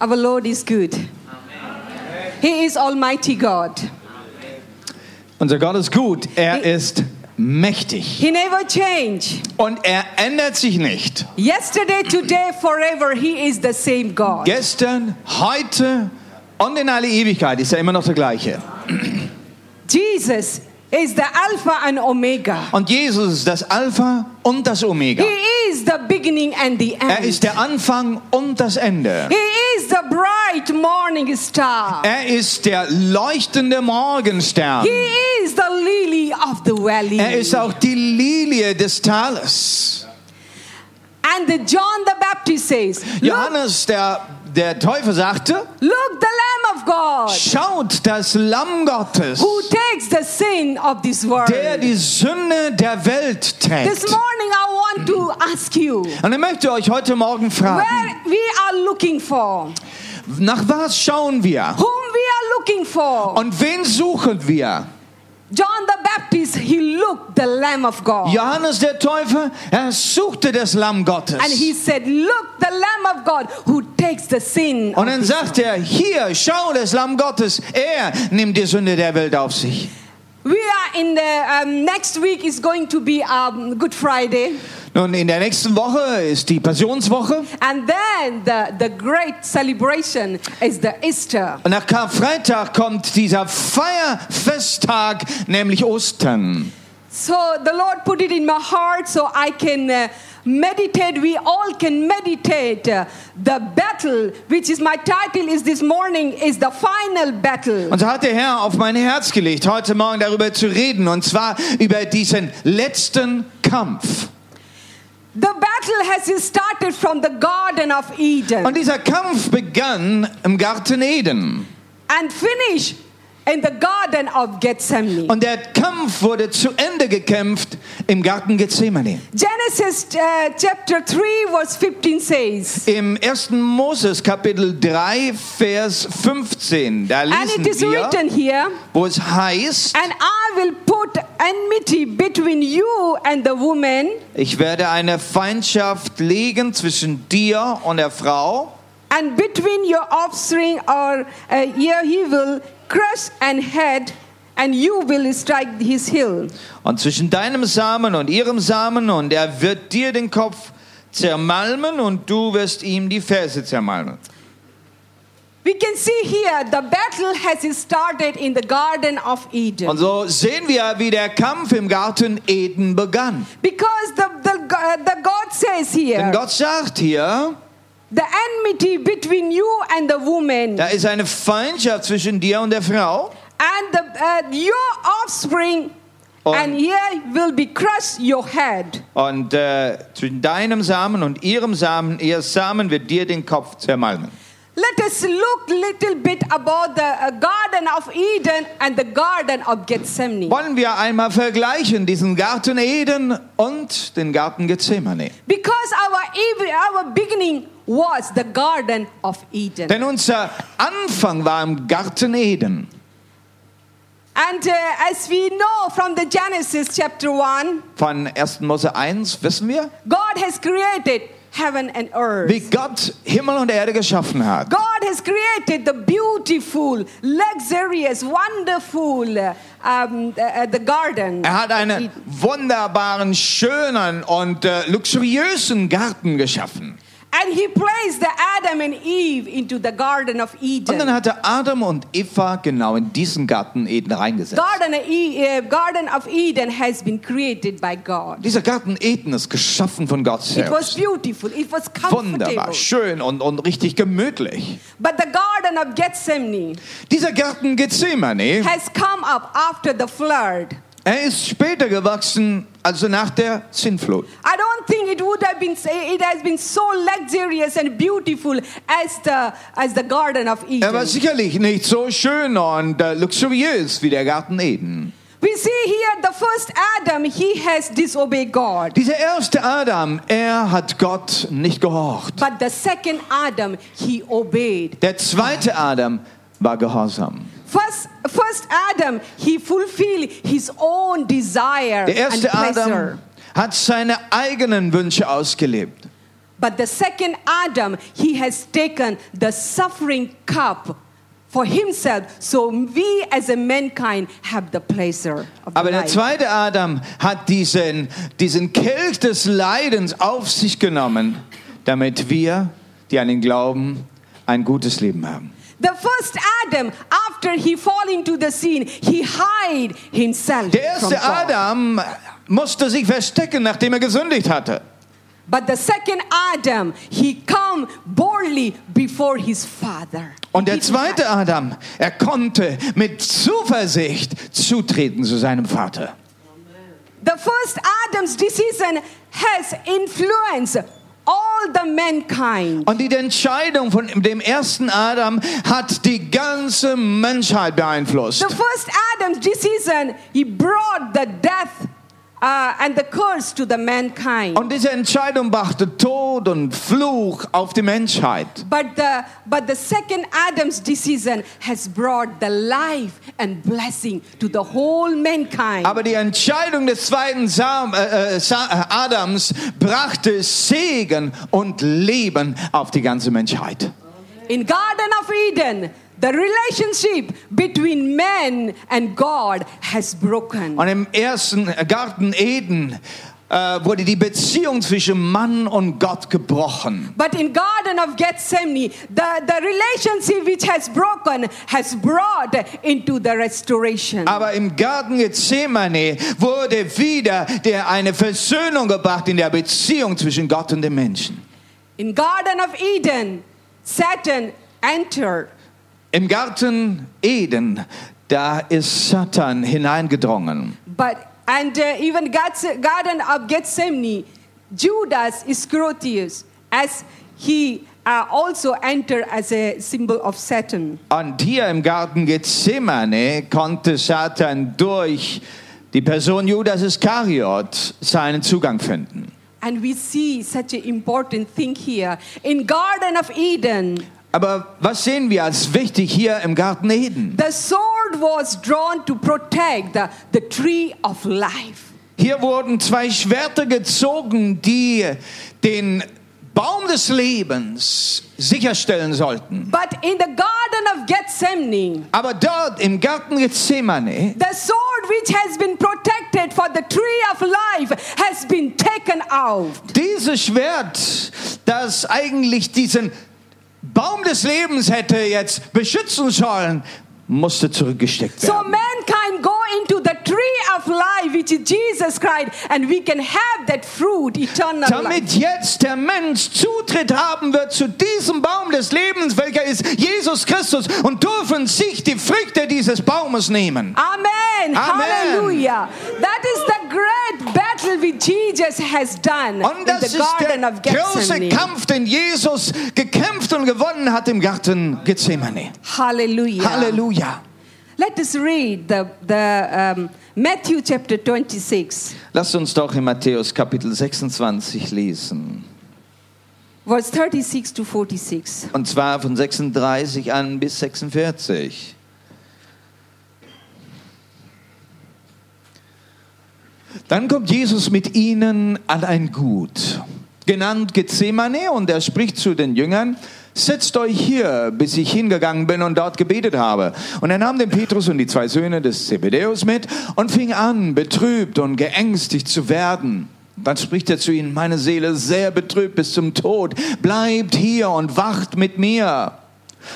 Our Lord is good. He is Almighty God. Unser Gott ist gut. Er ist mächtig. He never change. Und er ändert sich nicht. Yesterday, today, forever, He is the same God. Gestern, heute und in alle Ewigkeit ist er immer noch der gleiche. Jesus is the Alpha and Omega. Und Jesus ist das Alpha und das Omega. He is the beginning and the Er end. ist der Anfang und das Ende. He the bright morning star. Er ist der leuchtende Morgenstern. He is the lily of the valley. Er ist auch die Lilie des Tales. and the John the Baptist says, Johannes, der, der Täufer, sagte, look the Lamb of God schaut das Lamm Gottes, who takes the sin of this world. der die Sünde der Welt This trägt. morning I want to ask you Und ich möchte euch heute Morgen where fragen, we are looking for, nach was schauen wir? whom we are looking for. Und wen suchen wir? John the Baptist, he looked the Lamb of God. Johannes der Täufer, er suchte das Lamm Gottes. And he said, Look, the Lamb of God who takes the sin. Und dann this sagt er, hier, schau das Lamm Gottes, er nimmt die Sünde der Welt auf sich. We are in the um, next week is going to be um, Good Friday, Nun, in der nächsten Woche ist die Passionswoche and then the, the great celebration is the Easter. und nach Karfreitag kommt dieser Feierfesttag, nämlich Ostern. So the Lord put it in my heart so I can uh, meditate. We all can meditate. The battle, which is my title, is this morning, is the final battle. Und so hat der Herr auf mein Herz gelegt, heute Morgen darüber zu reden, und zwar über diesen letzten Kampf. The battle has started from the Garden of Eden Und dieser Kampf begann im Garten Eden. and finished in the Garden of Gethsemane. Und der Kampf wurde zu Ende gekämpft im Garten Gethsemane. Genesis uh, chapter 3, verse 15 says, Im 1. Moses Kapitel 3, Vers 15, da And lesen it is wir, written here, wo es heißt, And I will put enmity between you and the woman, ich werde eine Feindschaft legen zwischen dir und der Frau and between your offspring, or uh, he will crush and head, and you will strike his heel. und zwischen deinem Samen und ihrem Samen und er wird dir den Kopf zermalmen und du wirst ihm die Ferse zermalmen. We can see here the battle has started in the Garden of Eden. Und so sehen wir, wie der Kampf im Garten Eden begann. Because the, the, uh, the God says Denn here, Gott sagt hier, the enmity between you and the woman, da ist eine Feindschaft zwischen dir und der Frau. and the, uh, your offspring, Und- and here will be crushed your head. Und äh, zwischen deinem Samen und ihrem Samen, ihr Samen wird dir den Kopf zermalmen. Let us look little bit about the uh, Garden of Eden and the Garden of Gethsemane. Wollen wir einmal vergleichen, diesen Garten Eden und den Garten Gethsemane. Because our, our beginning was the Garden of Eden. Denn unser Anfang war im Garten Eden. And uh, as we know from the Genesis chapter 1, Von 1. Mose 1 wissen wir, God has created heaven and earth. wie Gott Himmel und Erde geschaffen hat. God has created the beautiful, luxurious, wonderful, uh, um, uh, the garden. Er hat einen wunderbaren, schönen und äh, luxuriösen Garten geschaffen. And he placed the Adam and Eve into the Garden of Und dann Eden. hat er Adam und Eva genau in diesen Garten Eden reingesetzt. Garden of, e- uh, Garden of Eden has been created by God. Dieser Garten Eden ist geschaffen von Gott It was selbst. beautiful. It was Wunderbar, comfortable. schön und, und richtig gemütlich. But the Garden of Gethsemane Dieser Garten Gethsemane, has come up after the flood. er ist später gewachsen, also nach der Sintflut. I don't think it would have been it has been so luxurious and beautiful as the as the Garden of Eden. Er war sicherlich nicht so schön und luxuriös wie der Garten Eden. We see here the first Adam, he has disobeyed God. Dieser erste Adam, er hat Gott nicht gehorcht. But the second Adam, he obeyed. Der zweite Adam war gehorsam. First, first Adam, he fulfilled his own desire Der and erste pleasure. Adam hat seine eigenen Wünsche ausgelebt. But the second Adam, he has taken the suffering cup for himself, so we as a mankind have the pleasure of the Aber der life. zweite Adam hat diesen, diesen Kelch des Leidens auf sich genommen, damit wir, die an ihn glauben, ein gutes Leben haben. The first Adam, after he fall into the sin, he hide himself Der from erste God. Adam musste sich verstecken, nachdem er gesündigt hatte. But the second Adam, he come boldly before his father. Und der zweite Adam, er konnte mit Zuversicht zutreten zu seinem Vater. The first Adam's decision has influenced all the mankind. Und die Entscheidung von dem ersten Adam hat die ganze Menschheit beeinflusst. The first Adam's decision, he brought the death uh, and the curse to the mankind. Und diese Entscheidung brachte Tod und Fluch auf die Menschheit. But the, but the second Adam's decision has brought the life and blessing to the whole mankind. Aber die Entscheidung des zweiten Sam, äh, äh, äh, Adams brachte Segen und Leben auf die ganze Menschheit. In Garden of Eden, the relationship between man and God has broken. Und im ersten äh, Garten Eden äh, wurde die Beziehung zwischen Mann und Gott gebrochen. But in Garden of Gethsemane, the, the relationship which has broken has brought into the restoration. Aber im Garten Gethsemane wurde wieder der eine Versöhnung gebracht in der Beziehung zwischen Gott und dem Menschen. In Garden of Eden, Satan entered. Im Garten Eden, da ist Satan hineingedrungen. But and uh, even God's Garden of Gethsemane, Judas Iscariot, as he uh, also entered as a symbol of Satan. Und hier im Garten Gethsemane konnte Satan durch die Person Judas Iskariot seinen Zugang finden. And we see such an important thing here. In Garden of Eden, Aber was sehen wir als wichtig hier im Garten Eden? the sword was drawn to protect the, the tree of life. Hier wurden zwei Schwerter gezogen, die den Baum des Lebens sicherstellen sollten. But in the Garden of Gethsemane, Aber dort im Garten Gethsemane, the sword which has been protected for the tree of life has been taken out. dieses Schwert, das eigentlich diesen Baum des Lebens hätte jetzt beschützen sollen, musste zurückgesteckt So werden. mankind go into the tree of life, which is Jesus Christ, and we can have that fruit, eternal life. Damit jetzt der Mensch Zutritt haben wird zu diesem Baum des Lebens, welcher ist Jesus Christus, und dürfen sich die Früchte dieses Baumes nehmen. Amen. Amen. Hallelujah. That is the great battle which Jesus has done Und in das the ist Garden der of große. Kampf, den Jesus gekämpft und gewonnen hat im Garten Gethsemane. Hallelujah. Halleluja. Let us read the, the um, Matthew chapter 26, Lasst uns doch in Matthäus Kapitel 26 lesen. verse 36 to 46. Und zwar von 36 an bis 46. Dann kommt Jesus mit ihnen an ein Gut, genannt Gethsemane, und er spricht zu den Jüngern, setzt euch hier, bis ich hingegangen bin und dort gebetet habe. Und er nahm den Petrus und die zwei Söhne des Zebedeus mit und fing an, betrübt und geängstigt zu werden. Dann spricht er zu ihnen, meine Seele sehr betrübt bis zum Tod, bleibt hier und wacht mit mir.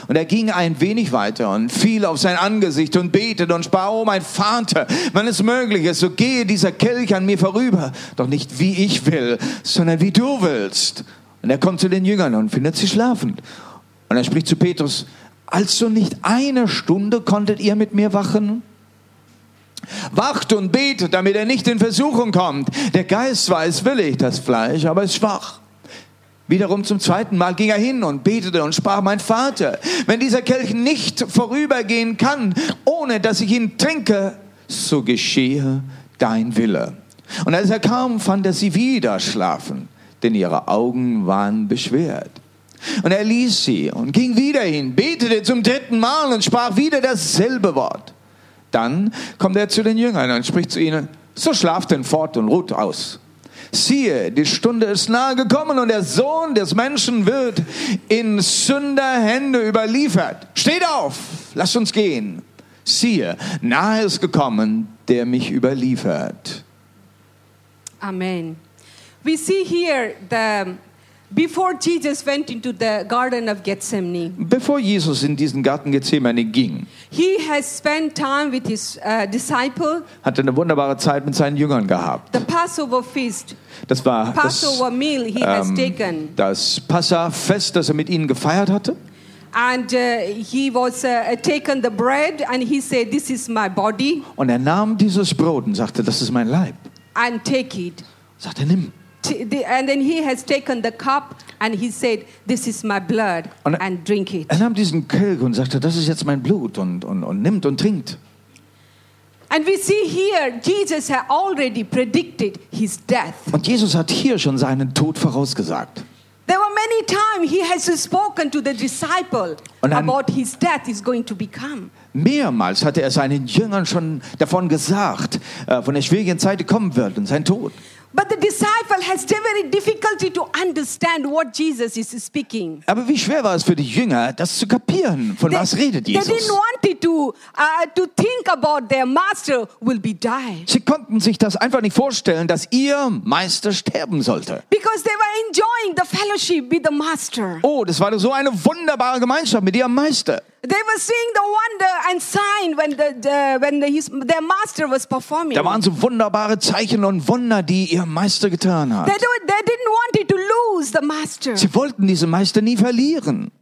Und er ging ein wenig weiter und fiel auf sein Angesicht und betete und sprach, oh mein Vater, wenn es möglich ist, so gehe dieser Kelch an mir vorüber, doch nicht wie ich will, sondern wie du willst. Und er kommt zu den Jüngern und findet sie schlafend. Und er spricht zu Petrus, also nicht eine Stunde konntet ihr mit mir wachen? Wacht und betet, damit er nicht in Versuchung kommt. Der Geist war es willig, das Fleisch aber ist schwach. Wiederum zum zweiten Mal ging er hin und betete und sprach, mein Vater, wenn dieser Kelch nicht vorübergehen kann, ohne dass ich ihn trinke, so geschehe dein Wille. Und als er kam, fand er sie wieder schlafen, denn ihre Augen waren beschwert. Und er ließ sie und ging wieder hin, betete zum dritten Mal und sprach wieder dasselbe Wort. Dann kommt er zu den Jüngern und spricht zu ihnen, so schlaft denn fort und ruht aus. siehe, die Stunde ist nahe gekommen und der Sohn des Menschen wird in Sünderhände überliefert. Steht auf, lasst uns gehen. Siehe, nahe ist gekommen, der mich überliefert. Amen. We see here the before Jesus went into the Garden of Gethsemane, Bevor Jesus in diesen Garten Gethsemane ging, he has spent time with his uh, disciple. hatte eine wunderbare Zeit mit seinen Jüngern gehabt. The Passover feast, Das war das, Passover meal he has ähm, taken, das Passafest, das er mit ihnen gefeiert hatte. and uh, he was uh, taken the bread and he said, "This is my body, Und er nahm dieses Brot und sagte, das ist mein Leib. and take it." Sagte, nimm. The- And then he has taken the cup and he said, This is my blood, Und- and drink it. Er nahm diesen Kelch und sagte, das ist jetzt mein Blut und, und, und nimmt und trinkt. And we see here, Jesus had already predicted his death. Und Jesus hat hier schon seinen Tod vorausgesagt. There were many times he has spoken to the disciple about his death is going to become. Mehrmals hatte er seinen Jüngern schon davon gesagt, äh, von der schwierigen Zeit, die kommen wird und sein Tod. But the disciple has very difficulty to understand what Jesus is speaking. Aber wie schwer war es für die Jünger, das zu kapieren? Von was redet they Jesus? didn't want it to, uh, to think about their master will be die. Sie konnten sich das einfach nicht vorstellen, dass ihr Meister sterben sollte. Because they were enjoying the fellowship with the master. Oh, das war so eine wunderbare Gemeinschaft mit ihrem Meister. They were seeing the wonder and sign when, the, the, when the, his, their master was performing. Da waren so wunderbare Zeichen und Wunder, die ihr Meister getan hat. They, do, they didn't want it to lose the master. Sie wollten diesen Meister nie verlieren.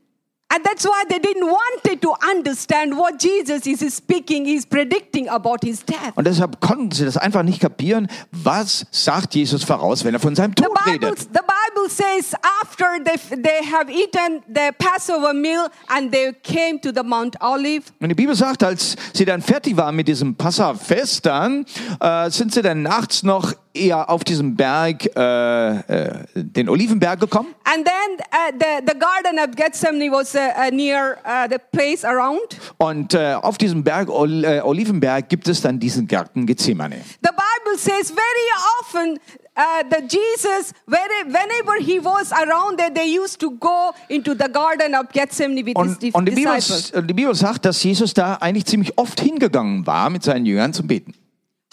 And that's why they didn't want it to understand what Jesus is speaking, is predicting about his death. Und deshalb konnten sie das einfach nicht kapieren. Was sagt Jesus voraus, wenn er von seinem The Tod Bible, redet? the Bible says after they, they have eaten the Passover meal and they came to the Mount Olive, Und die Bibel sagt, als sie dann fertig waren mit diesem Passafest, dann äh, sind sie dann nachts noch eher auf diesem Berg, äh, äh, den Olivenberg gekommen. and then uh, the, the Garden of Gethsemane was uh, uh, near uh, the place around. Und äh, auf diesem Berg, Ol äh, Olivenberg, gibt es dann diesen Garten Gethsemane. The Bible says very often uh, that Jesus, whenever he was around there, they used to go into the Garden of Gethsemane with his Und, di- und die, Bibel, die Bibel sagt, dass Jesus da eigentlich ziemlich oft hingegangen war mit seinen Jüngern zum Beten.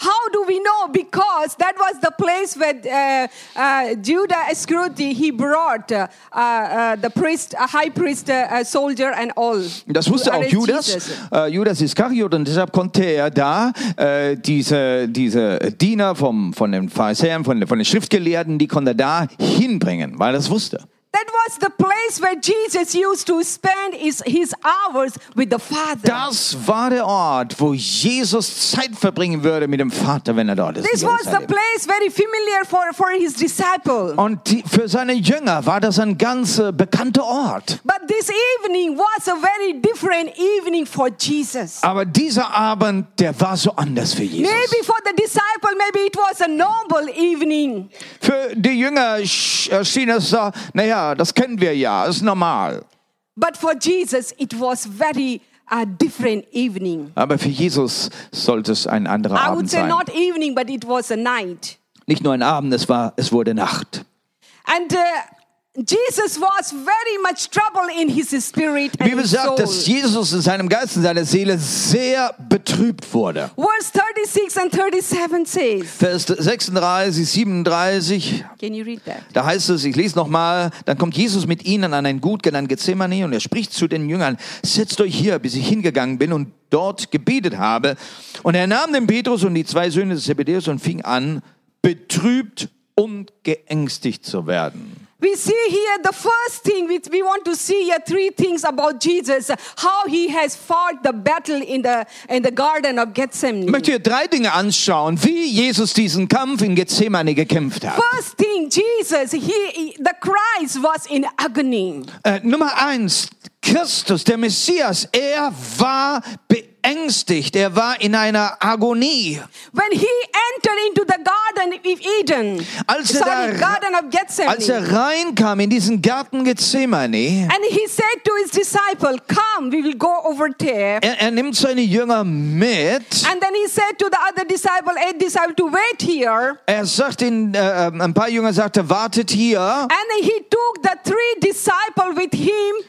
How do we know? Because that was the place where uh, uh, Judah Iscariot he brought uh, uh, the priest, a high priest, uh, a soldier, and all. Das wusste auch Judas, äh, Judas Iskariot, und deshalb konnte er da äh, diese, diese Diener vom, von den Pharisäern, von, von den Schriftgelehrten, die konnte er da hinbringen, weil er das wusste. That was the place where Jesus used to spend his, his hours with the Father. Das war der Ort, wo Jesus Zeit verbringen würde mit dem Vater, wenn er dort ist. This was the place very familiar for, for his disciple. Und die, für seine Jünger war das ein ganz äh, bekannter Ort. But this evening was a very different evening for Jesus. Aber dieser Abend, der war so anders für Jesus. Maybe for the disciple, maybe it was a noble evening. Für die Jünger äh, schien es so, naja, das kennen wir ja, ist normal. But for Jesus, it was very uh, different evening. Aber für Jesus sollte es ein anderer I would Abend say sein. not evening, but it was a night. Nicht nur ein Abend, es war, es wurde Nacht. And uh, Jesus was very much trouble in his spirit Die and Bibel sagt, soul. dass Jesus in seinem Geist und seiner Seele sehr betrübt wurde. Verse 36 and 37 says, Vers 36, 37, can you read that? da heißt es, ich lese nochmal, dann kommt Jesus mit ihnen an ein Gut genannt Gethsemane und er spricht zu den Jüngern, setzt euch hier, bis ich hingegangen bin und dort gebetet habe. Und er nahm den Petrus und die zwei Söhne des Zebedeus und fing an, betrübt und geängstigt zu werden. We see here the first thing which we want to see here three things about Jesus, how he has fought the battle in the in the garden of Ich Gethsemane. möchte hier drei Dinge anschauen, wie Jesus diesen Kampf in Gethsemane gekämpft hat. First thing, Jesus, he, he- the Christ was in agony. Äh, Nummer eins, Christus, der Messias, er war beängstigt, er war in einer Agonie. When he entered into the Garden of Eden, Als er, sorry, da, Garden of Gethsemane, als er reinkam in diesen Garten Gethsemane, and he said to his disciple, Come, we will go over there. er, er nimmt seine Jünger mit. And then he said to the other disciple, eight disciple, to wait here. Er sagt den, äh, ein paar Jünger sagte, wartet hier. And he took the three disciple with him.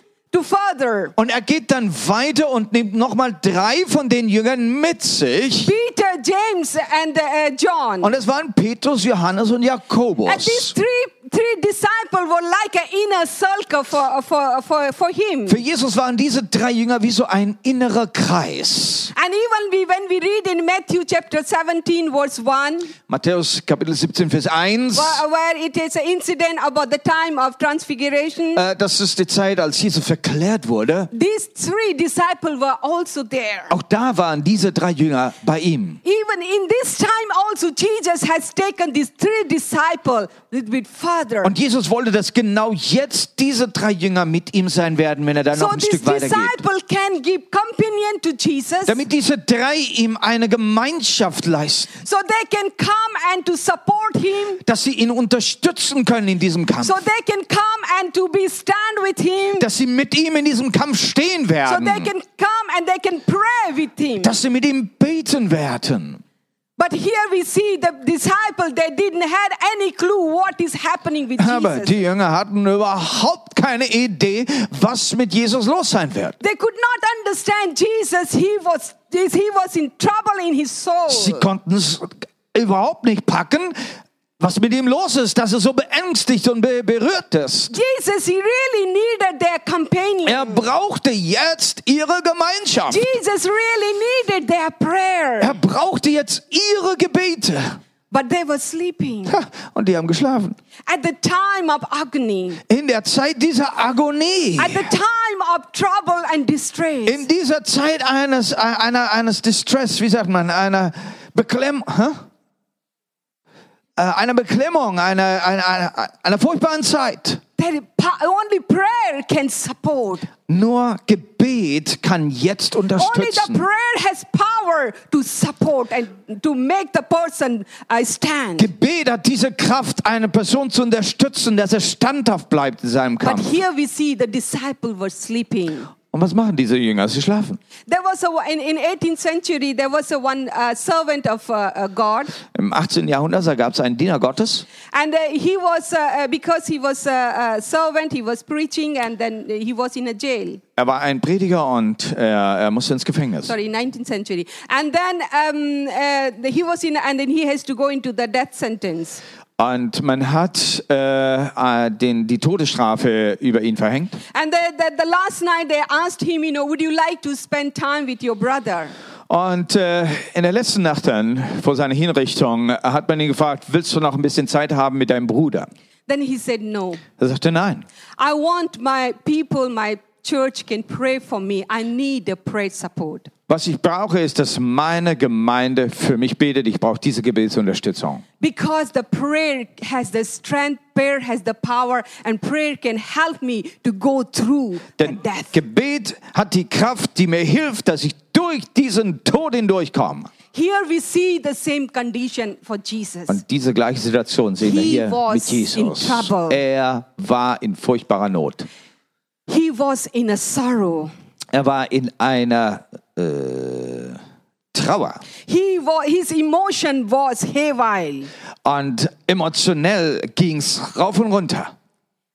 Und er geht dann weiter und nimmt nochmal drei von den Jüngern mit sich. Peter, James, and uh, John. Und es waren Petrus, Johannes und And these Jakobus. three three disciples were like an inner circle for, for, for, for him. Für Jesus waren diese drei Jünger wie so ein innerer Kreis. And even we, when we read in Matthew chapter 17, verse 1, Matthäus Kapitel 17, Vers 1. where, where it is an incident about the time of transfiguration, Äh, das ist die Zeit, als Jesus verklärt wurde. these three disciples were also there. Auch da waren diese drei Jünger bei ihm. Even in this time also, Jesus has taken these three disciples little bit further. Und Jesus wollte, dass genau jetzt diese drei Jünger mit ihm sein werden, wenn er dann so noch ein Stück weiter geht. disciple can give companion to Jesus. Damit diese drei ihm eine Gemeinschaft leisten, so they can come and to support him. dass sie ihn unterstützen können in diesem Kampf, So they can come and to be stand with him. dass sie mit ihm in diesem Kampf stehen So they werden, can come and they can pray with him. dass sie mit ihm beten werden. But here we see the disciple, they didn't have any clue what is happening with Aber Jesus. die Jünger hatten überhaupt keine Idee, was mit Jesus los sein wird. They could not understand Jesus. He was, he was in trouble in his soul. Sie konnten es überhaupt nicht packen, was mit ihm los ist, dass er so beängstigt und be berührt ist. Jesus, he really needed their companion. Er brauchte jetzt ihre Gemeinschaft. Jesus really needed their prayer. Er brauchte jetzt ihre Gebete. But they were sleeping. Ha, Und die haben geschlafen. At the time of agony, In der Zeit dieser Agonie, at the time of trouble and distress, in dieser Zeit eines, einer, eines Distress, wie sagt man, einer Beklemmung, hä? Äh, einer Beklemmung, einer, einer, einer, einer furchtbaren Zeit. only prayer can support. Nur Gebet kann jetzt Only the unterstützen. prayer has power to support and to make the person uh, stand. Gebet hat diese Kraft, eine Person zu unterstützen, dass er standhaft bleibt in seinem But Kampf. here we see the disciple were sleeping. Und was machen diese Jünger? Sie schlafen. There was a in, in 18th century there was a one uh, servant of uh, uh, God, Im 18. Jahrhundert gab es einen Diener Gottes. and uh, he was uh, uh, because he was a, a servant, he was preaching, and then he was in a jail. Er war ein Prediger und er, er musste ins Gefängnis. Sorry, 19th century, and then um, uh, he was in, and then he has to go into the death sentence. Und man hat äh, äh, den, die Todesstrafe über ihn verhängt. And the, the, the last night they asked him, you know, would you like to spend time with your brother? Und äh, in der letzten Nacht dann, vor seiner Hinrichtung, hat man ihn gefragt, willst du noch ein bisschen Zeit haben mit deinem Bruder? Then he said, no. Er sagte, nein. I want my people, my church can pray for me. I need a prayer support. Was ich brauche, ist, dass meine Gemeinde für mich betet. Ich brauche diese Gebetsunterstützung. Because the prayer has the strength, prayer has the power, and prayer can help me to go through the Denn death. Gebet hat die Kraft, die mir hilft, dass ich durch diesen Tod hindurchkomme. Here we see the same condition for Jesus. Und diese gleiche Situation sehen wir He hier was mit Jesus. Er war in furchtbarer Not. He was in a sorrow. Er war in einer äh, Trauer. He was, his emotion was haywire. Und emotionell ging's rauf und runter.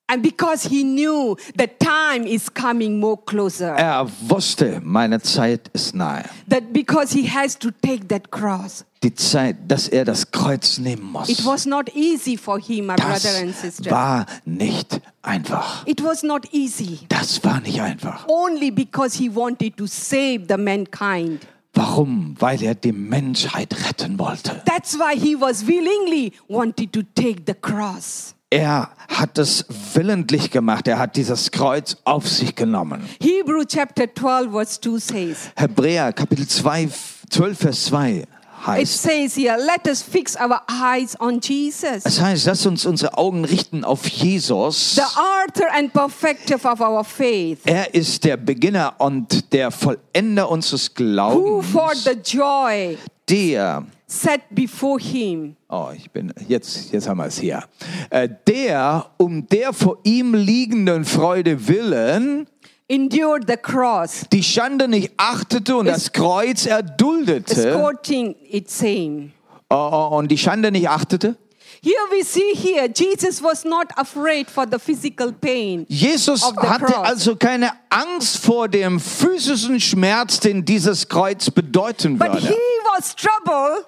And because he knew the time is coming more closer, Er wusste, meine Zeit ist nahe. that because he has to take that cross. Die Zeit, dass er das Kreuz nehmen muss. It was not easy for him, my brother das and sister. war nicht einfach. It was not easy. Das war nicht einfach. Only because he wanted to save the mankind. Warum? Weil er die Menschheit retten wollte. That's why he was willingly wanted to take the cross. Er hat es willentlich gemacht. Er hat dieses Kreuz auf sich genommen. Hebrew chapter 12 verse 2 says, Hebräer Kapitel 2, 12 Vers 2 heißt, says here, let us fix our eyes on Jesus, es heißt, lass uns unsere Augen richten auf Jesus. the author and perfecter of our faith, Er ist der Beginner und der Vollender unseres who Glaubens, for the joy der set before him. Oh, ich bin jetzt jetzt haben wir es hier. Äh, der um der vor ihm liegenden Freude willen endured the cross, die Schande nicht achtete und das Kreuz erduldete escorting its same. oh, oh, und die Schande nicht achtete. Here we see here, Jesus was not afraid for the physical pain. Jesus Of the hatte cross. also keine Angst vor dem physischen Schmerz, den dieses Kreuz bedeuten But he würde. was troubled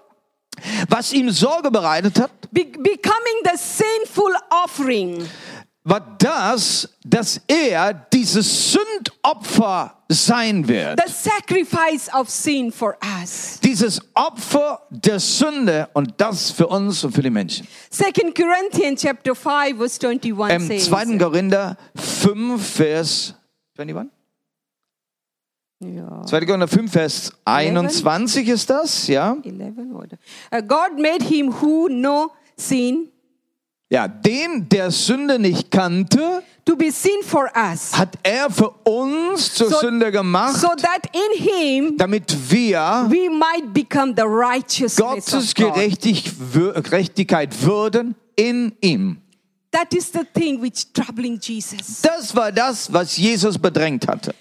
Was ihm Sorge bereitet hat, be- becoming the sinful offering. War das, dass er dieses Sündopfer sein wird. the sacrifice of sin for us. Dieses Opfer der Sünde und das für uns und für die Menschen. Second Corinthians chapter 5 verse 21 Im says. 2. Korinther 5, Vers 21? Ja, 2. Korinther 5, Vers 21 ist das, ja? 11 oder? Uh, God made him who know sin Ja, den, der Sünde nicht kannte, to be sin for us. hat er für uns zur So- Sünde gemacht, So that in him damit wir we might become the righteousness Gottes Gerechtigkeit würden in ihm. That is the thing which troubling Jesus. Das war das, was Jesus bedrängt hatte.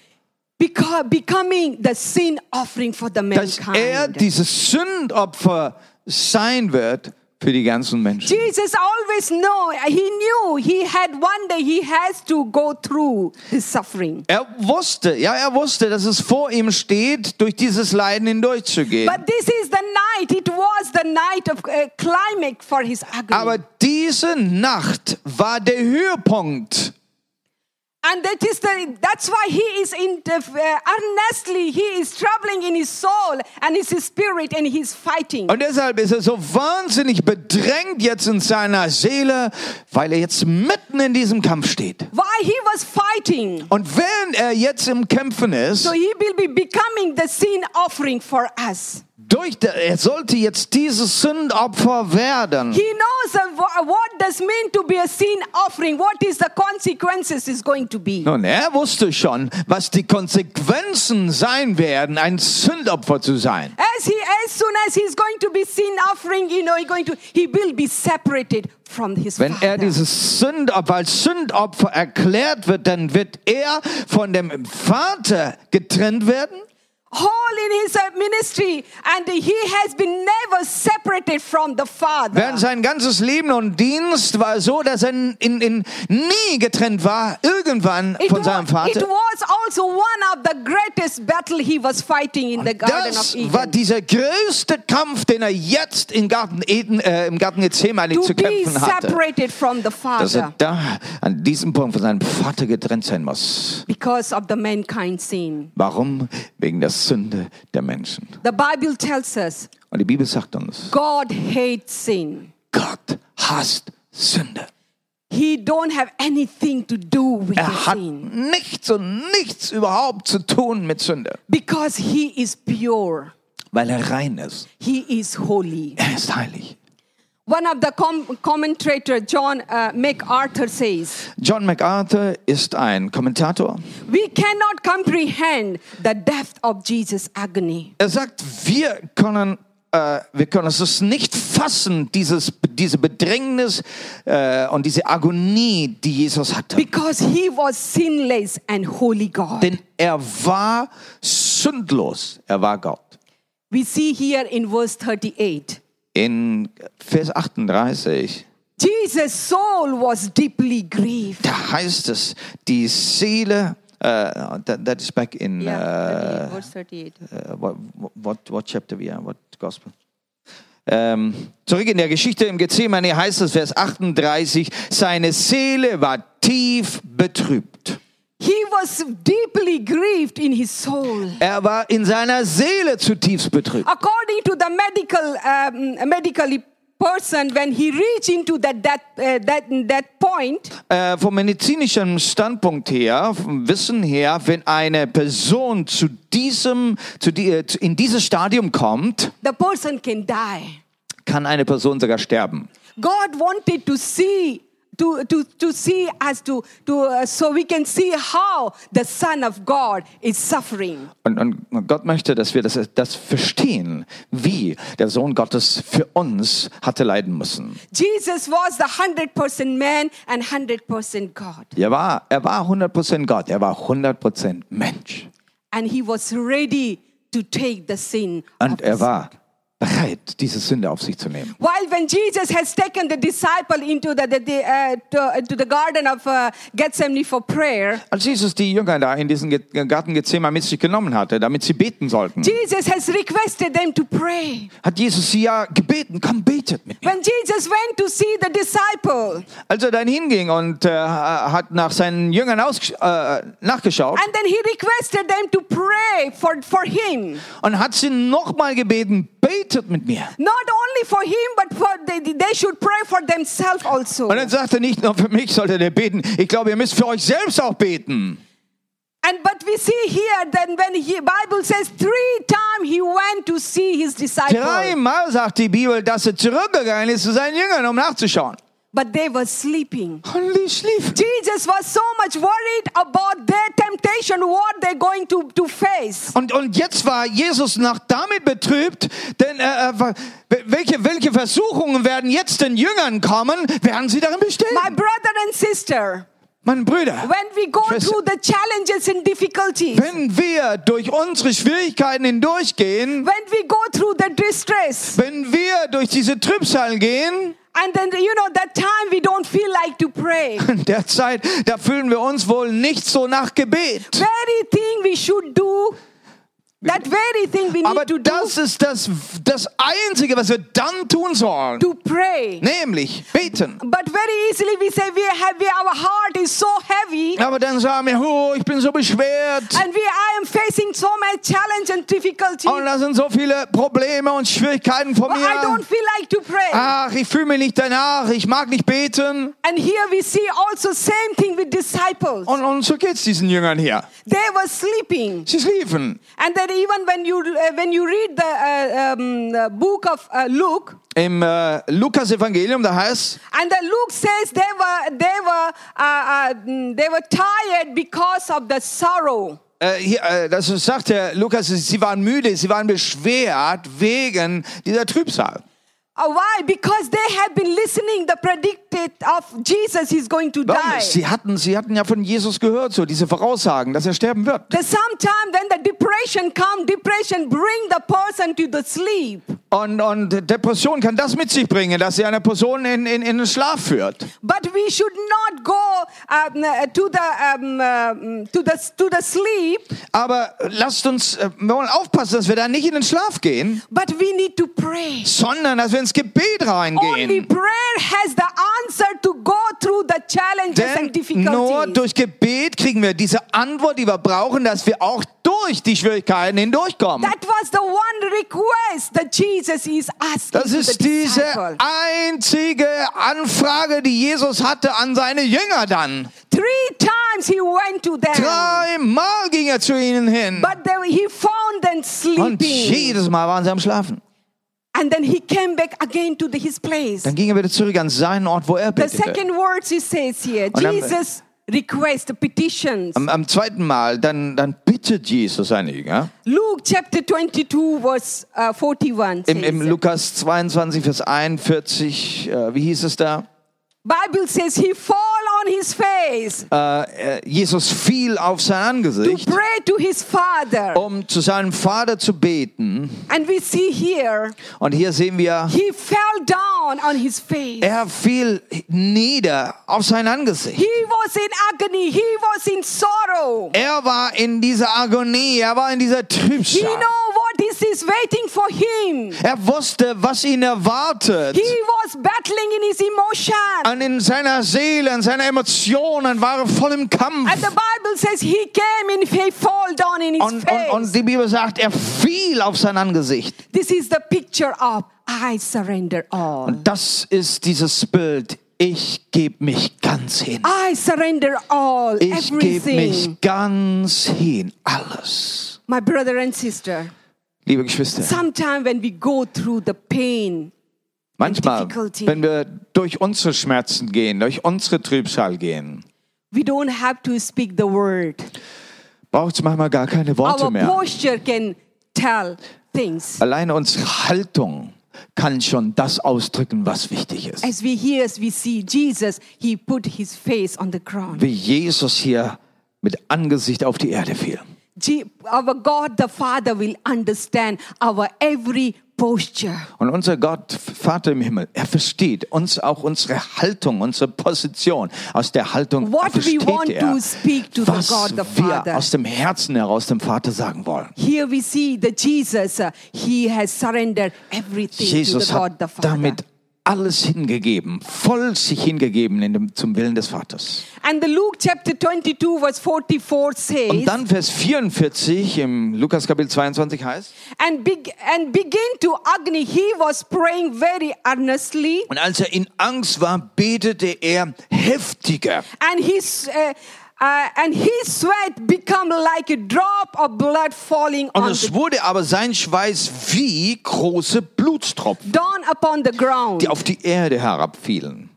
Because becoming the sin offering for the Dass er mankind. dieses Sündopfer sein wird für die ganzen Menschen. Jesus always know, he knew he had one day he has to go through this suffering. Er wusste, ja, er wusste, dass es vor ihm steht, durch dieses Leiden hindurchzugehen. But this is the night, it was the night of uh, climax for his agony. Aber diese Nacht war der Höhepunkt. And that is the, that's why he is in the, uh, earnestly, he is troubling in his soul and his spirit and he's fighting. Und deshalb ist er so wahnsinnig bedrängt jetzt in seiner Seele, weil er jetzt mitten in diesem Kampf steht. Why he was fighting. Und während er jetzt im Kämpfen ist, So he will be becoming the sin offering for us. Durch der, er sollte jetzt dieses Sündopfer werden. He knows wha- what does mean to be a sin offering. What is the consequences is going to be. Nun, er wusste schon, was die Konsequenzen sein werden, ein Sündopfer zu sein. As he, as soon as he's going to be sin offering, you know, he going to, he will be separated from his Wenn er father. dieses Sündopfer als Sündopfer erklärt wird, dann wird er von dem Vater getrennt werden. Whole in his uh, ministry, and he has been never separated from the father. Während sein ganzes Leben und Dienst war so, dass er in, in, nie getrennt war, irgendwann It, von wa- seinem it Vater. was also one of the greatest battle he was fighting in the Garden Das of Eden. war dieser größte Kampf, den er jetzt im Garten Eden, äh, im Garten Gethsemane to zu kämpfen hatte. separated from the Dass er father da an diesem Punkt von seinem Vater getrennt sein muss. because of the mankind sin. Warum? Wegen der Sünde der Menschen. The Bible tells us Und die Bibel sagt uns, God hates sin. Gott hasst Sünde. He don't have anything to do with Er hat sin nichts und nichts überhaupt zu tun mit Sünde, because he is pure. weil er rein ist. He is holy. Er ist heilig. One of the com- commentator John uh, MacArthur says, John MacArthur ist ein Kommentator. "We cannot comprehend the depth of Jesus' agony. Er sagt, wir können, äh, wir können es nicht fassen, dieses, diese Bedrängnis äh, und diese Agonie, die Jesus hatte. Because he was sinless and holy God. Denn er war sündlos. Er war Gott. We see here in verse 38. In Vers 38, Jesus' soul was deeply grieved. da heißt es, die Seele, äh, that, that is back in, äh, verse 38. äh, what, what, what chapter we are, what gospel? Ähm, zurück in der Geschichte im Gethsemane heißt es, Vers 38, seine Seele war tief betrübt. Er war in seiner Seele zutiefst betrübt. According to the medical, um, medical person when he reach into that that uh, that that point Äh, vom medizinischen Standpunkt her, vom Wissen her, wenn eine Person zu diesem, zu die, äh, in dieses Stadium kommt, the person can die kann eine Person sogar sterben. god wanted to see to, to, to see us to, to uh, so we can see how the son of god is suffering Und, und Gott möchte, dass wir das, das verstehen, wie der Sohn Gottes für uns hatte leiden müssen. jesus was the 100% man and 100% god Er war, er war 100% Gott, er war 100% Mensch. and he was ready to take the sin Und er war bereit, diese Sünde auf sich zu nehmen. While when Jesus has taken the disciple into the, the, the, uh, to, to the garden of uh, Gethsemane for prayer, Als Jesus die Jünger da in diesen Garten Gethsemane mit sich genommen hatte, damit sie beten sollten, Jesus has requested them to pray. hat Jesus sie ja gebeten, komm, betet mit mir. When Jesus went to see the disciple, Als er dann hinging und äh, hat nach seinen Jüngern ausgesch- äh, nachgeschaut and then he requested them to pray for, for him. und hat sie nochmal gebeten, betet mit mir. Not only for him, but for they, they should pray for themselves also. Und dann sagte er nicht nur für mich solltet ihr beten, ich glaube, ihr müsst für euch selbst auch beten. And but we see here that when he Bible says three times he went to see his disciple, Dreimal sagt die Bibel, dass er zurückgegangen ist zu seinen Jüngern, um nachzuschauen. But they were sleeping. Und die schliefen. Jesus was so much worried about their temptation, what they're going to, to face. Und, und jetzt war Jesus noch damit betrübt, denn äh, äh, welche, welche Versuchungen werden jetzt den Jüngern kommen, werden sie darin bestehen? My brother and sister, Meine Brüder, when we go Schwester. through the challenges and difficulties, wenn wir durch unsere Schwierigkeiten hindurchgehen, when we go through the distress, wenn wir durch diese Trübsal gehen, and then, you know, that time we don't feel like to pray. in der Zeit, da fühlen wir uns wohl nicht so nach Gebet. Very thing we should do, that very thing we Aber need to do, das ist das, das Einzige, was wir dann tun sollen, to pray. nämlich beten. But very easily we say we have, we, our heart is so heavy. Aber dann sagen wir, oh, ich bin so beschwert. And we, I am facing so many challenge and difficulty. Und da sind so viele Probleme und Schwierigkeiten vor But I don't mir. feel like to pray. Ach, ich fühle mich nicht danach, ich mag nicht beten. and here we see also same thing with disciples. Und, und so geht's diesen Jüngern hier. They were sleeping. Sie schliefen. And then even when you uh, when you read the, uh, um, the book of uh, Luke, Im äh, Lukas-Evangelium, da heißt, and then Luke says they were they were uh, uh, they were tired because of the sorrow. äh, hier, äh, das sagt der Lukas, sie waren müde, sie waren beschwert wegen dieser Trübsal. Uh, why? Because they had been listening the predicted of Jesus is going to die. Sie hatten, sie hatten ja von Jesus gehört, so diese Voraussagen, dass er sterben wird. The sometime when the depression come, depression bring the person to the sleep. Und, und Depression kann das mit sich bringen, dass sie eine Person in, in, in den Schlaf führt. But we should not go um, uh, to the um, uh, to the to the sleep. Aber lasst uns, äh, wir wollen aufpassen, dass wir da nicht in den Schlaf gehen, But we need to pray. sondern dass wir ins Gebet Only reingehen. prayer has the answer to go through the challenges and Denn nur durch Gebet kriegen wir diese Antwort, die wir brauchen, dass wir auch durch die Schwierigkeiten hindurchkommen. That was the one request that Jesus is asking Das ist diese einzige Anfrage, die Jesus hatte an seine Jünger dann. Three times he went to them, Dreimal ging er zu ihnen hin. but they, he found them Und jedes Mal waren sie am Schlafen. And then he came back again to the, his place. Dann ging er wieder zurück an seinen Ort, wo er The betete. second words he says here, Und Jesus request petitions. Am, am zweiten Mal, dann, dann bittet Jesus seine Jünger. Luke chapter 22 verse uh, 41 Im, Im Lukas 22, Vers 41, äh, wie hieß es da? Bible says he fall on his face Äh, äh, Jesus fiel auf sein to Angesicht, pray to his father. um zu seinem Vater zu beten. And we see here, Und hier sehen wir, he fell down on his face. er fiel nieder auf sein Angesicht. He was in agony. He was in sorrow. Er war in dieser Agonie, er war in dieser He Trübsal. know what is, is waiting for him. Er wusste, was ihn erwartet. He was battling in his emotion. Und in seiner Seele, in seinen Emotionen war er voll im Kampf. And the Bible says he came and he fall down in his Und, face. und, und die Bibel sagt, er fiel auf sein Angesicht. this is the picture of I surrender all. Und das ist dieses Bild. Ich gebe mich ganz hin. I surrender all, Ich gebe mich ganz hin. Alles. My brother and sister, Liebe Geschwister, sometime when we go through the pain, manchmal, wenn wir durch unsere Schmerzen gehen, durch unsere Trübsal gehen, we don't have to speak the word. braucht es manchmal gar keine Worte Our mehr. posture can tell things. Alleine unsere Haltung kann schon das ausdrücken, was wichtig ist. As we hear, as we see Jesus, he put his face on the ground. Wie Jesus hier mit Angesicht auf die Erde fiel. Our God the Father will understand our every posture. Und unser Gott, Vater im Himmel, er versteht uns auch unsere Haltung, unsere Position. Aus der Haltung What we versteht want er, to speak to was God the wir aus dem Herzen heraus dem Vater sagen wollen. Here we see that Jesus, uh, he has surrendered everything Jesus to the God the Father. damit alles hingegeben, voll sich hingegeben in dem, zum Willen des Vaters. And the Luke chapter 22 verse 44 says, Und dann Vers 44 im Lukas Kapitel 22 heißt, and, beg- and begin to agony, he was praying very earnestly, und als er in Angst war, betete er heftiger. and his, uh, uh, and his sweat become like a drop of blood falling Und on es wurde aber sein Schweiß wie große Blutstropfen, down upon the ground. die auf die Erde herabfielen.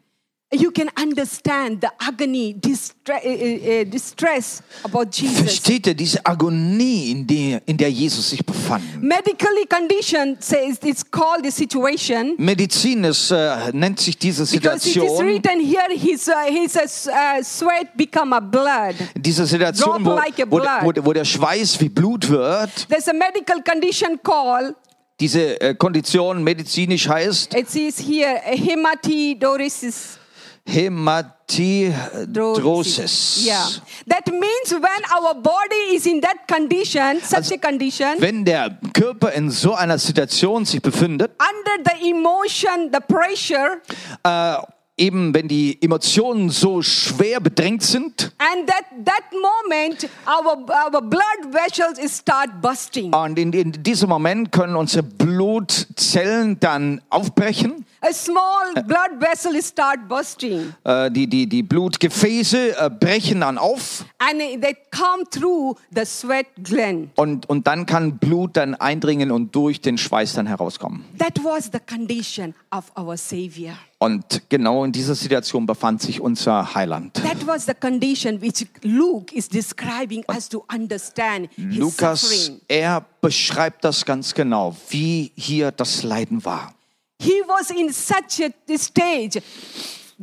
You can understand the agony, distre- uh, uh, distress about Jesus. Versteht ihr diese Agonie, in der, in der Jesus sich befand? Medically condition says it's called the situation Medizinisch äh, nennt sich diese because it is Situation, written here his uh, his uh, sweat become a blood. diese Situation, wo, like wo, blood. wo, wo der Schweiß wie Blut wird, There's a medical condition called diese äh, Kondition medizinisch heißt it says here hematidrosis. Hämatidrosis. Yeah, that means when our body is in that condition, such a condition, Wenn der Körper in so einer Situation sich befindet, under the emotion, the pressure, äh, eben wenn die Emotionen so schwer bedrängt sind and that that moment our our blood vessels start busting. und in, in diesem Moment können unsere Blutzellen dann aufbrechen, A small blood vessel start busting, äh, die, die, die Blutgefäße äh, brechen dann auf and they come through the sweat gland. und, und dann kann Blut dann eindringen und durch den Schweiß dann herauskommen. That was the condition of our Savior. Und genau in dieser Situation befand sich unser Heiland. That was the condition which Luke is describing us to understand his Lukas, suffering. er beschreibt das ganz genau, wie hier das Leiden war. He was in such a stage.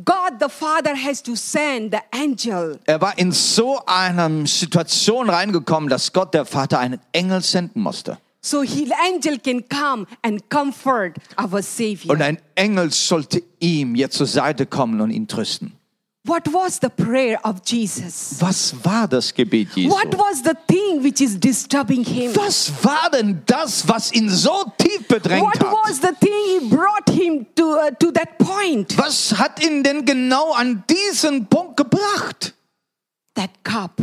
God the Father has to send the angel Er war in so einer Situation reingekommen, dass Gott, der Vater, einen Engel senden musste. So he angel can come and comfort our Savior. Und ein Engel sollte ihm jetzt zur Seite kommen und ihn trösten. What was the prayer of Jesus? Was war das Gebet Jesu? What was the thing which is disturbing him? Was war denn das, was ihn so tief bedrängt What hat? was the thing he brought him to, uh, to that point? Was hat ihn denn genau an diesen Punkt gebracht? That cup.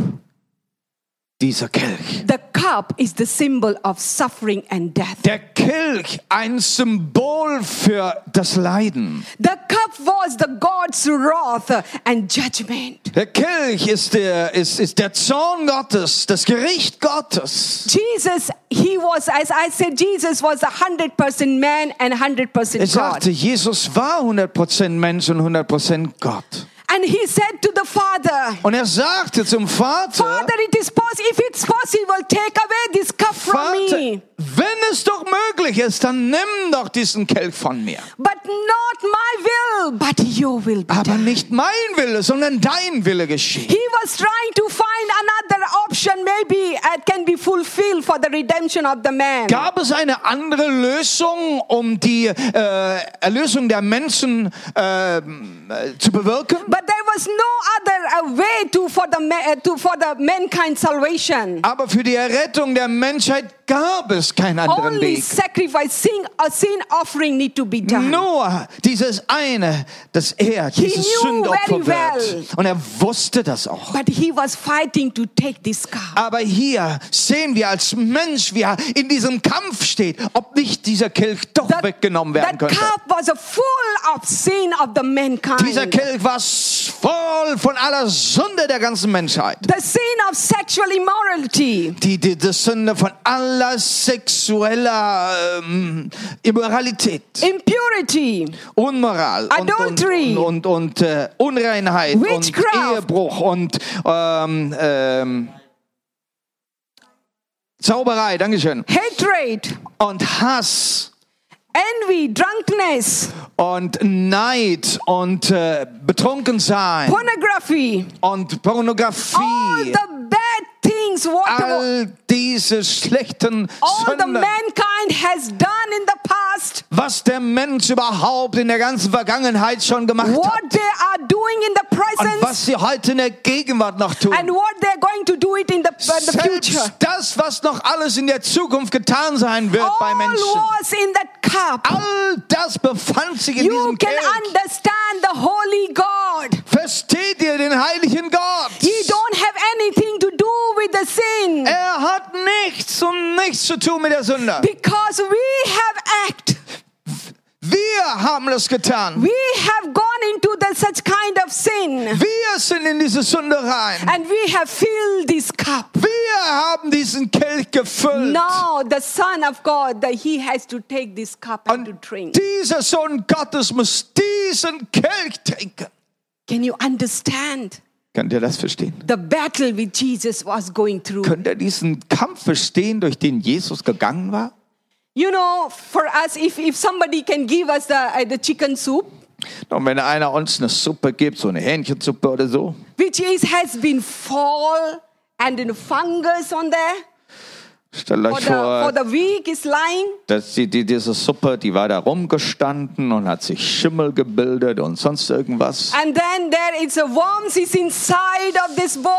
Dieser Kelch. The cup is the symbol of suffering and death. Der Kelch, ein Symbol für das Leiden. The cup was the God's wrath and judgment. Der Kelch ist der, ist, ist der Zorn Gottes, das Gericht Gottes. Jesus, he was, as I said, Jesus was a hundred percent man and hundred Er percent God. sagte, Jesus war 100% Mensch und 100% Gott. And he said to the Father, Und er sagte zum Vater, Father, it is possible, if it's possible, take away this cup from Vater, me. wenn es doch möglich ist, dann nimm doch diesen Kelch von mir. But not my will, but your will be Aber done. nicht mein Wille, sondern dein Wille geschieht. He was trying to find another option, maybe it can be fulfilled for the redemption of the man. Gab es eine andere Lösung, um die äh, Erlösung der Menschen äh, äh, zu bewirken? But there was no other uh, way to for the uh, to for the mankind salvation. Aber für die Errettung der Menschheit gab es keinen anderen Only Weg. sacrifice, sin, a sin offering need to be done. Nur dieses eine, dass er dieses Sündopfer well. wird. Und er wusste das auch. But he was fighting to take this cup. Aber hier sehen wir als Mensch, wie er in diesem Kampf steht, ob nicht dieser Kelch doch weggenommen werden that könnte. cup was full of sin of the mankind. Dieser Kelch war voll von aller Sünde der ganzen Menschheit. the sin of sexual immorality, Die, die, die Sünde von aller sexueller ähm, Immoralität, impurity, Unmoral und, und, Adultery. und, und, äh, Unreinheit Witchcraft. und Ehebruch und ähm, ähm, Zauberei, Dankeschön. hatred, Und Hass. Envy, drunkenness, und Neid und äh, Betrunkensein pornography, und all Pornografie. the bad things what All diese schlechten Sünden, mankind has done in the past, was der Mensch überhaupt in der ganzen Vergangenheit schon gemacht what hat they are doing in the und was sie heute in der Gegenwart noch tun. and what they're going to do it in the, in the future. Das, was noch alles in der Zukunft getan sein wird bei All Menschen. was in that cup. All das befand sich in You diesem can Kelch. understand the holy God. Versteht ihr den heiligen Gott? He don't have anything to do with the sin Er hat nichts und nichts zu tun mit der Sünde. because we have act. Wir haben das getan. We have gone into the such kind of sin Wir sind in diese Sünde rein. and we have filled this cup. Wir haben diesen Kelch gefüllt. Now the Son of God, that He has to take this cup and to Und drink. dieser Sohn Gottes muss diesen Kelch trinken. Can you understand Könnt ihr das verstehen? the battle which Jesus was going through? Könnt ihr diesen Kampf verstehen, durch den Jesus gegangen war? You know, for us, if, if somebody can give us the, uh, the chicken soup, Und wenn einer uns eine Suppe gibt, so eine Hähnchensuppe oder so, which is has been fall and in fungus on there stellt for euch the, for vor, the week is lying dass die, die, diese Suppe, die war da rumgestanden und hat sich Schimmel gebildet und sonst irgendwas. and then there is a worms is inside of this bowl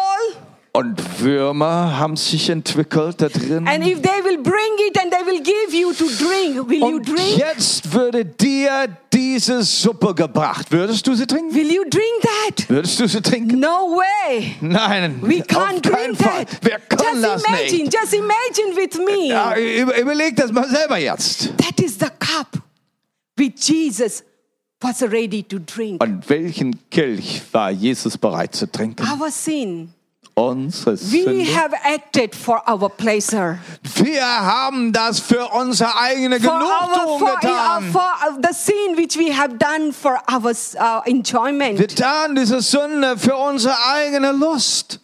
Und Würmer haben sich entwickelt da drin. and if they will bring it and they will give you to drink will you Und drink jetzt würde dir diese Suppe gebracht. Würdest du sie trinken? will you drink that Würdest du sie trinken? no way Nein, we can't drink Fall. that Wir können das just imagine nicht. just imagine with me Ja, überleg das mal selber jetzt. that is the cup which jesus was ready to drink Und welchen Kelch war Jesus bereit zu trinken? our sin Unsere we Sünde. have acted for our pleasure Wir haben das für unsere eigene for our Genugtuung for, getan. for uh, the sin which we have done for our uh, enjoyment Wir taten diese Sünde für unsere eigene Lust.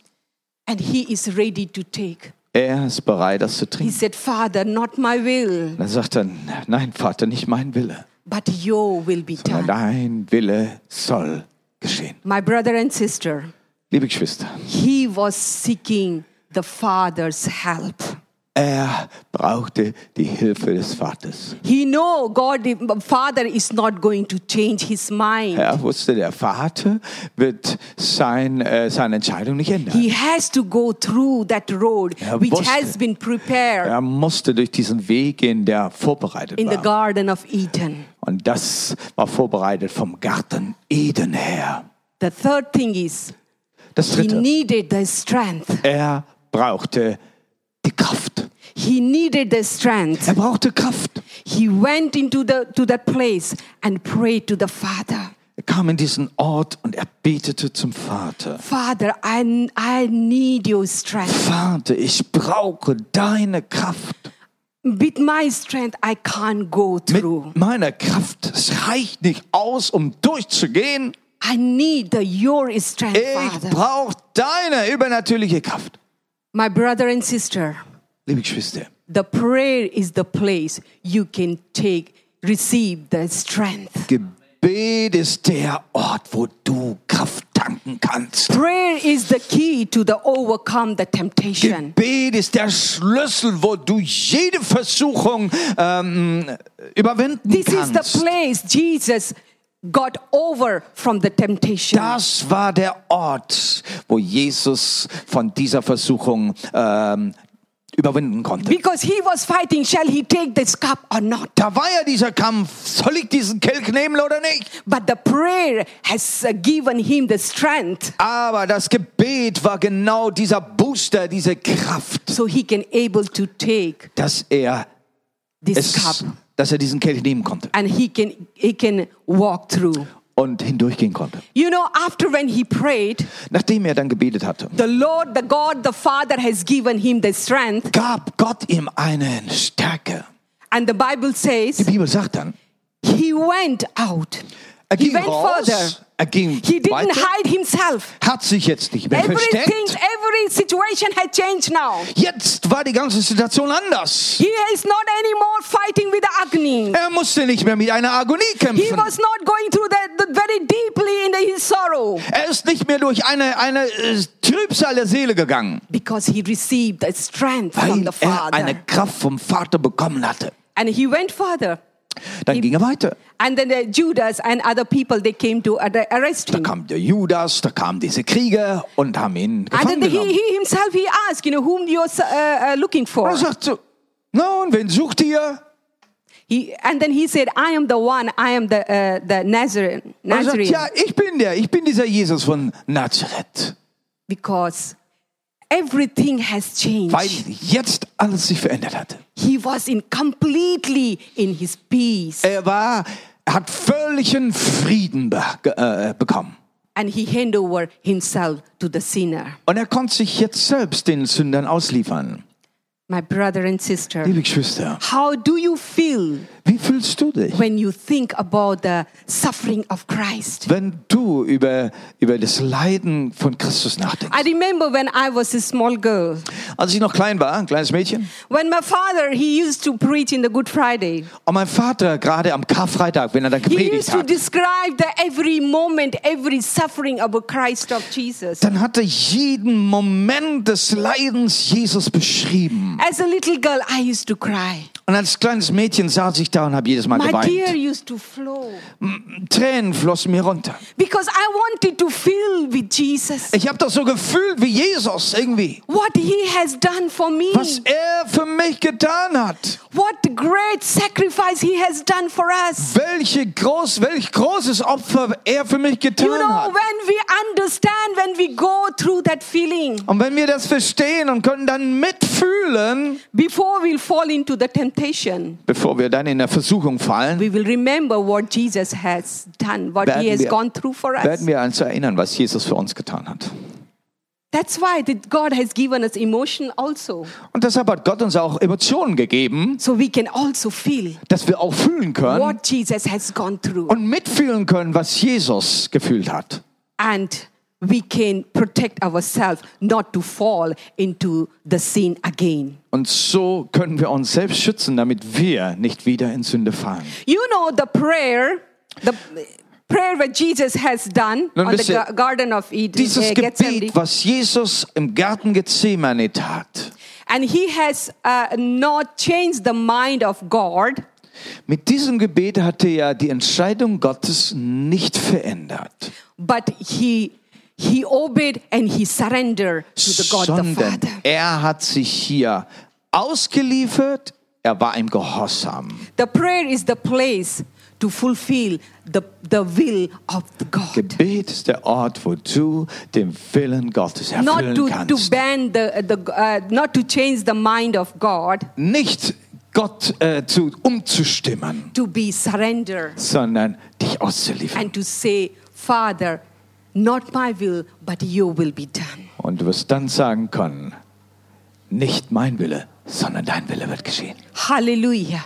and he is ready to take Er ist bereit, das zu he trinken. said father not my will Dann sagt er, nein, Vater, nicht mein Wille, but your will be sondern done dein Wille soll geschehen. my brother and sister Liebe Geschwister, he was seeking the father's help er brauchte die Hilfe des Vaters. he know god father is not going to change his mind Er wusste, der Vater wird sein, äh, seine Entscheidung nicht ändern. he has to go through that road Er which wusste- has been prepared Er musste durch diesen Weg gehen, der vorbereitet in the war. garden of eden Und das war vorbereitet vom Garten Eden her. the third thing is Das he dritte, needed the strength er brauchte die Kraft. he needed the strength Er brauchte Kraft. he went into the to that place and prayed to the father Er kam in diesen Ort und er betete zum Vater. father i, I need your strength Vater, ich brauche deine Kraft. with my strength i can't go through Mit meiner Kraft, es reicht nicht aus, um durchzugehen. I need the your strength Ich brauche deine übernatürliche Kraft. my brother and sister Liebe Geschwister, the prayer is the place you can take receive the strength Gebet ist der Ort, wo du Kraft tanken kannst. prayer is the key to the overcome the temptation Gebet ist der Schlüssel, wo du jede Versuchung ähm, überwinden this is kannst. the place jesus got over from the temptation Das war der Ort, wo Jesus von dieser Versuchung ähm, überwinden konnte. Because he was fighting, shall he take this cup or not? Da war ja dieser Kampf, soll ich diesen Kelch nehmen oder nicht? But the prayer has uh, given him the strength Aber das Gebet war genau dieser Booster, diese Kraft, so he can able to take dass er this es, cup dass er diesen Kelch nehmen konnte and he can he can walk through. und hindurchgehen konnte. You know, after when he prayed, Nachdem er dann gebetet hatte, the Lord, the God, the Father has given him the strength. gab Gott ihm eine Stärke. And the Bible Die says Bibel sagt dann, he went out. er He ging went raus, further. Er ging He didn't weiter, hide himself. hat sich jetzt nicht mehr Everything, versteckt. every situation had changed now. Jetzt war die ganze Situation anders. He is not anymore fighting with the agony. Er musste nicht mehr mit einer Agonie He kämpfen. was not going through that, that very deeply in his sorrow Er ist nicht mehr durch eine, eine äh, Trübsal der Seele gegangen, because he received the strength from weil the er eine Father. Kraft vom Vater bekommen hatte. And he went further. Dann ging er weiter. And then the Judas and other people they came to ar- arrest Da him. kam der Judas, da kamen diese Krieger und haben ihn And gefangen then he, genommen. he himself he asked, you know, whom you're uh, uh, looking for. er sagt so, na und wen sucht ihr? He, and then he said, I am the one. I am the uh, the Nazarene. Er sagt, ja, ich bin der, ich bin dieser Jesus von Nazareth. Because everything has changed. Weil jetzt alles sich verändert hatte. He was in completely in his peace. Er war, er hat völligen Frieden be äh, bekommen. and he hand over himself to the sinner. Und er konnte sich jetzt selbst den Sündern ausliefern. My brother and sister, Liebe Geschwister, how do you feel wie fühlst du dich, when you think about the suffering of Christ? wenn du über, über das Leiden von Christus nachdenkst? I remember when I was a small girl, Als ich noch klein war, ein kleines Mädchen, when my father he used to preach in the Good Friday. und mein Vater gerade am Karfreitag, wenn er da He gepredigt used to hat, describe the every moment, every suffering of Christ of Jesus. dann hat er jeden Moment des Leidens Jesus beschrieben. As a little girl, I used to cry. Und als kleines Mädchen saß ich da und habe jedes Mal My tear geweint. used to flow Tränen flossen mir runter. because I wanted to feel with Jesus Ich habe das so gefühlt wie Jesus irgendwie. what he has done for me. Was er für mich getan hat. What great sacrifice he has done for us. Welche groß, welch großes Opfer er für mich getan You know, hat. when we understand, when we go through that feeling, Und wenn wir das verstehen und können dann mitfühlen, before we'll fall into the temptation, bevor wir dann in der Versuchung fallen, we will remember what Jesus has done, what he werden has wir, gone through for us. werden wir uns erinnern, was Jesus für uns getan hat. That's why God has given us emotion also, Und deshalb hat Gott uns auch Emotionen gegeben, so we can also feel dass wir auch fühlen können what Jesus has gone through. und mitfühlen können, was Jesus gefühlt hat. And we can protect ourselves not to fall into the sin again. Und so können wir uns selbst schützen, damit wir nicht wieder in Sünde fallen. You know the prayer, the prayer that Jesus has done Nun on the ihr, Garden of Eden, Dieses Gethsemane, Gebet, was Jesus im Garten Gethsemane tat, and he has uh, not changed the mind of God, mit diesem Gebet hatte er die Entscheidung Gottes nicht verändert, but he he obeyed and he surrendered to the God the sondern Father. er hat sich hier ausgeliefert, er war im Gehorsam. The prayer is the place to fulfill the, the will of the God. Gebet ist der Ort, wo du den Willen Gottes Not erfüllen to, to kannst. bend the, the uh, not to change the mind of God, Nicht Gott äh, zu, umzustimmen, to be surrender sondern dich auszuliefern. and to say, Father, not my will, but your will be done. Und du wirst dann sagen können, nicht mein Wille, sondern dein Wille wird geschehen. Hallelujah.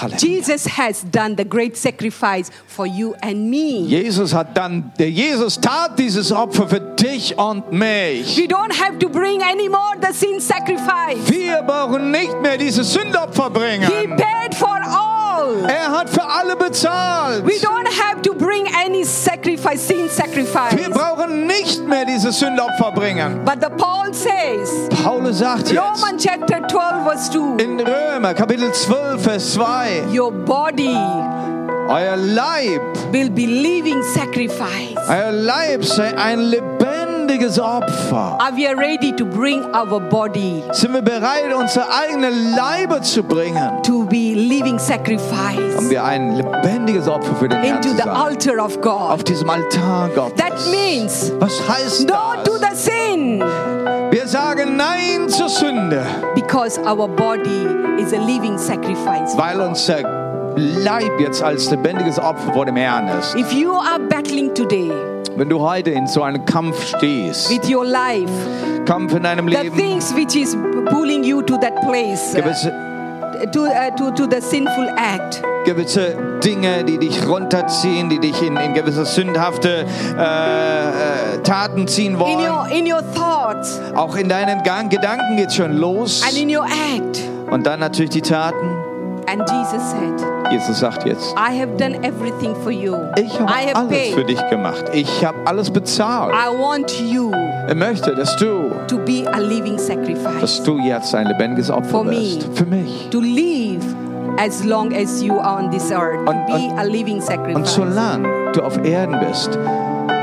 Halleluja. Jesus has done the great sacrifice for you and me. Jesus hat dann, der Jesus tat dieses Opfer für dich und mich. We don't have to bring anymore the sin sacrifice. Wir brauchen nicht mehr dieses Sündopfer He bringen. paid for all. Er hat für alle bezahlt. We don't have to bring any sacrifice, sin sacrifice. Wir brauchen nicht mehr dieses Sündopfer bringen. But the Paul says, Paulus sagt jetzt Romans chapter 12, verse 2, in Römer Kapitel 12, Vers 2, your body euer Leib, will be living sacrifice. euer Leib sei ein lebendiges Opfer. Are we ready to bring our body Sind wir bereit, unsere eigenen Leibe zu bringen, to be living sacrifice um wir ein lebendiges Opfer für den Herrn into the altar of God? Auf diesem Altar Gottes. That means Was heißt no to das? the sin Wir sagen Nein zur Sünde, because our body is a living sacrifice. weil unser Leib jetzt als lebendiges Opfer vor dem Herrn ist. If you are battling today Wenn du heute in so einem Kampf stehst, with your life, Kampf in deinem the Leben, things which is pulling you to that place, uh, gewisse, to, uh, to, to the sinful act, gewisse Dinge, die dich runterziehen, die dich in, in gewisse sündhafte äh, äh, Taten ziehen in wollen. your, in your thoughts Auch in deinen Gedanken geht schon los. and in your act. Und dann natürlich die Taten. And Jesus said, Jesus sagt jetzt, I have done everything for you. ich habe I have alles für paid. dich gemacht. Ich habe alles bezahlt. I want you Er möchte, dass du, to be a living sacrifice, dass du jetzt ein lebendiges Opfer For me. bist. Für mich. to live as long as you are on this earth, to Und- be und- a living Und sacrifice. solange du auf Erden bist,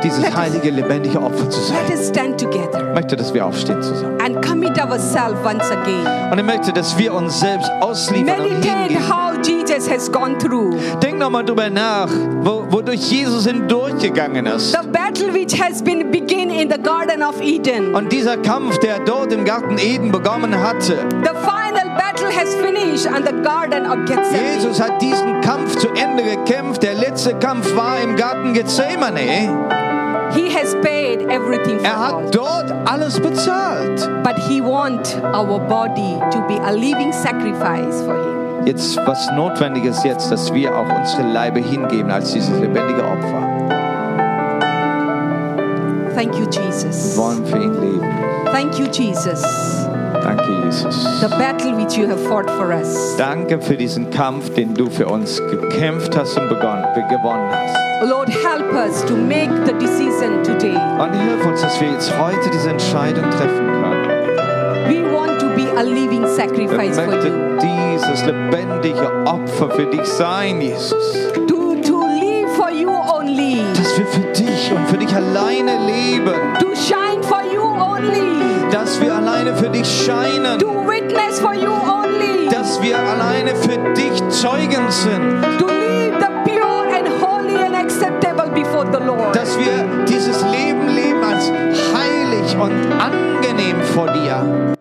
dieses Let us- heilige, lebendige Opfer zu Let sein. us stand together Ich möchte, dass wir aufstehen zusammen. and commit ourselves once again. Und ich möchte, dass wir uns selbst ausliefern und hingeben. how Jesus has gone through. Denk nochmal drüber nach, wo, wodurch Jesus hindurchgegangen ist. The battle which has been begin in the Garden of Eden. Und dieser Kampf, der dort im Garten Eden begonnen hatte, The final battle has finished in the Garden of Gethsemane. Jesus hat diesen Kampf zu Ende gekämpft. Der letzte Kampf war im Garten Gethsemane. He has paid everything for Er all. hat dort alles bezahlt. But he wants our body to be a living sacrifice for him. Jetzt, was notwendig ist jetzt, dass wir auch unsere Leibe hingeben als dieses lebendige Opfer. Thank you, Jesus. Wir wollen für ihn leben. Thank you, Jesus. Danke, Jesus. The battle which you have fought for us. Danke für diesen Kampf, den du für uns gekämpft hast und begonnen, gewonnen hast. Lord, help us to make the decision today. Und hilf uns, dass wir jetzt heute diese Entscheidung treffen können. We want to be a living sacrifice for you. dieses lebendige Opfer für dich sein, Jesus. To, to live for you only. Dass wir für dich und für dich alleine leben. To shine for you only. Dass wir alleine für dich scheinen. To witness for you only. Dass wir alleine für dich Zeugen sind. To lead the pure and holy and acceptable before the Lord. Dass wir dieses Leben leben als heilig und angenehm vor dir.